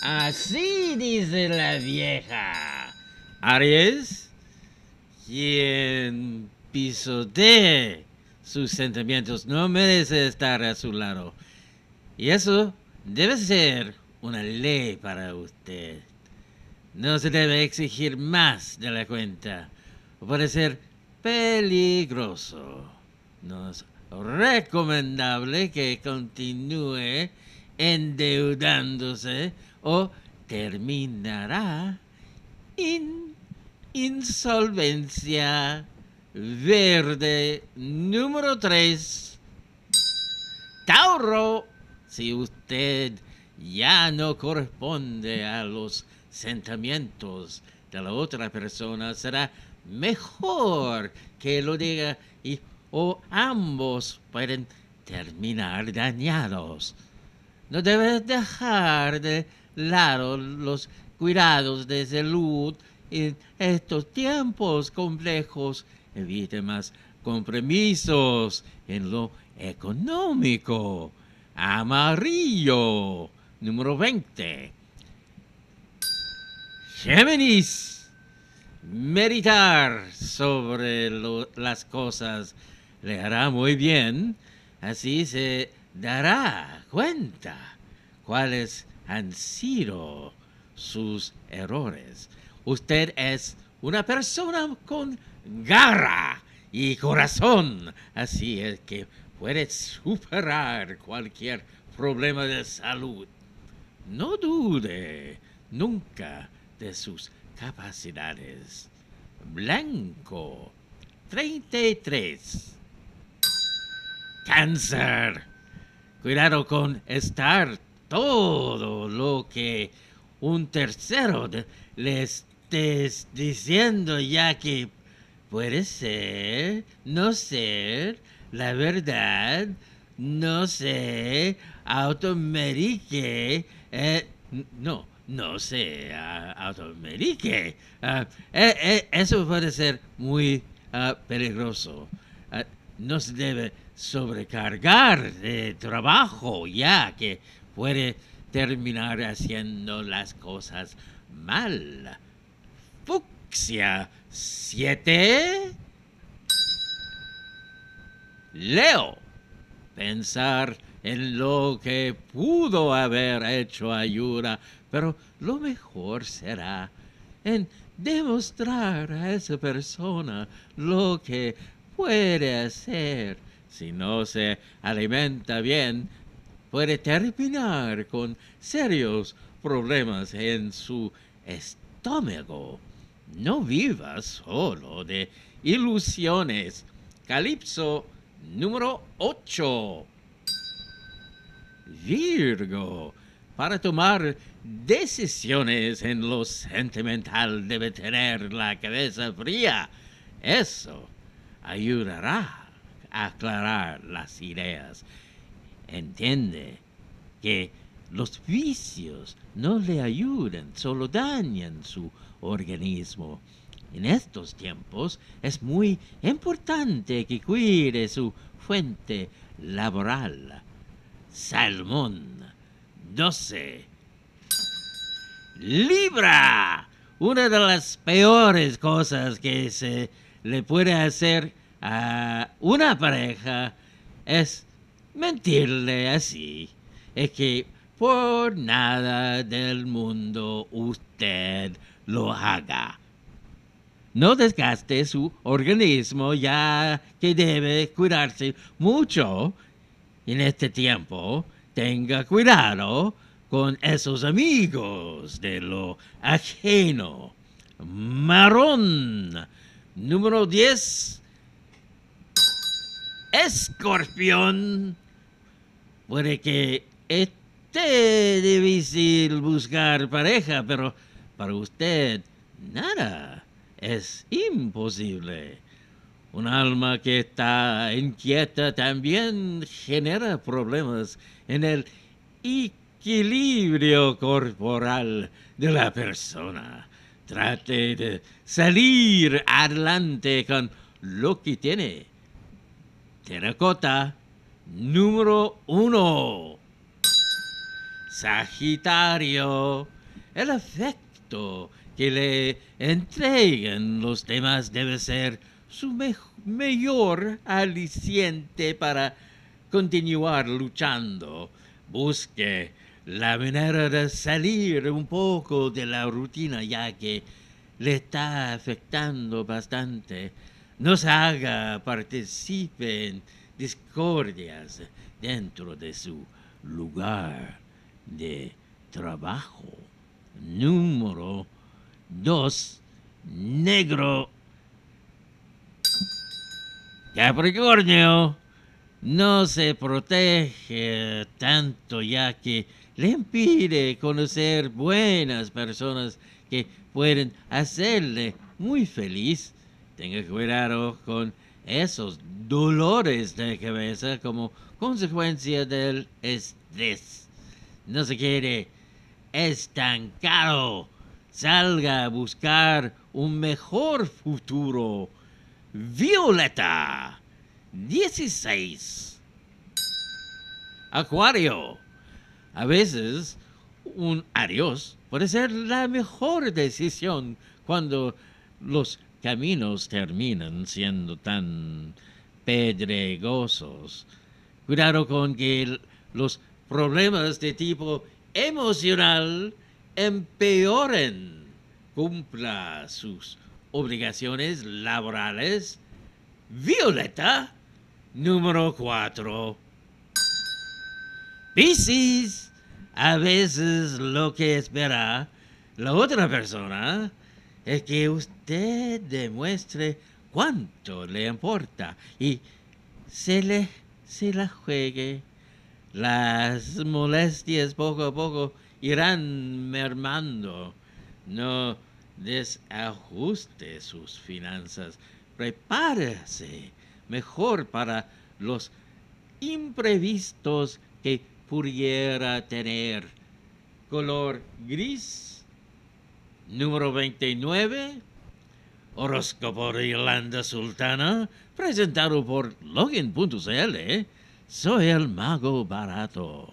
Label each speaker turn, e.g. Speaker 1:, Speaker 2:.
Speaker 1: Así dice la vieja. Aries, quien pisotee sus sentimientos no merece estar a su lado. Y eso debe ser una ley para usted. No se debe exigir más de la cuenta. Puede ser peligroso. No es recomendable que continúe endeudándose o terminará en insolvencia verde número 3. Tauro, si usted ya no corresponde a los sentimientos de la otra persona, será mejor que lo diga y o ambos pueden terminar dañados. No debe dejar de lado los cuidados de salud en estos tiempos complejos. Evite más compromisos en lo económico. Amarillo, número 20. Géminis. Meditar sobre las cosas le hará muy bien. Así se dará cuenta cuáles han sido sus errores. Usted es una persona con garra y corazón, así es que puede superar cualquier problema de salud. No dude nunca de sus capacidades. Blanco 33. Cáncer. Cuidado con estar todo lo que un tercero le estés diciendo, ya que puede ser, no ser, la verdad, no sé, automedique, eh, no, no sé, automedique. Uh, eso puede ser muy ah, peligroso. Ah, no se debe sobrecargar de trabajo, ya que puede terminar haciendo las cosas mal. Fucsia 7. Leo. Pensar en lo que pudo haber hecho ayuda, pero lo mejor será en demostrar a esa persona lo que puede hacer si no se alimenta bien, puede terminar con serios problemas en su estómago. No viva solo de ilusiones. Calipso número 8. Virgo. Para tomar decisiones en lo sentimental debe tener la cabeza fría. Eso ayudará aclarar las ideas. Entiende que los vicios no le ayudan, solo dañan su organismo. En estos tiempos es muy importante que cuide su fuente laboral. Salmón 12. Libra. Una de las peores cosas que se le puede hacer a una pareja es mentirle así. Es que por nada del mundo usted lo haga. No desgaste su organismo ya que debe cuidarse mucho en este tiempo. Tenga cuidado con esos amigos de lo ajeno. Marrón. Número 10 escorpión, puede que esté difícil buscar pareja, pero para usted nada es imposible. Un alma que está inquieta también genera problemas en el equilibrio corporal de la persona. Trate de salir adelante con lo que tiene Terracota número uno. Sagitario, el efecto que le entreguen los demás debe ser su mejor aliciente para continuar luchando. Busque la manera de salir un poco de la rutina ya que le está afectando bastante. No se haga participe en discordias dentro de su lugar de trabajo. Número dos, negro. Capricornio no se protege tanto ya que le impide conocer buenas personas que pueden hacerle muy feliz. Tenga cuidado con esos dolores de cabeza como consecuencia del estrés. No se quiere estancado. Salga a buscar un mejor futuro. Violeta 16. Acuario. A veces un adiós puede ser la mejor decisión cuando los caminos terminan siendo tan pedregosos. Cuidado con que los problemas de tipo emocional empeoren. Cumpla sus obligaciones laborales. Violeta, número 4. Piscis, a veces lo que espera la otra persona es que usted demuestre cuánto le importa y se le se la juegue. Las molestias poco a poco irán mermando. No desajuste sus finanzas. Prepárese mejor para los imprevistos que pudiera tener. Color gris. Número 29. Horóscopo de Yolanda Sultana, presentado por Login.cl. Soy el mago barato.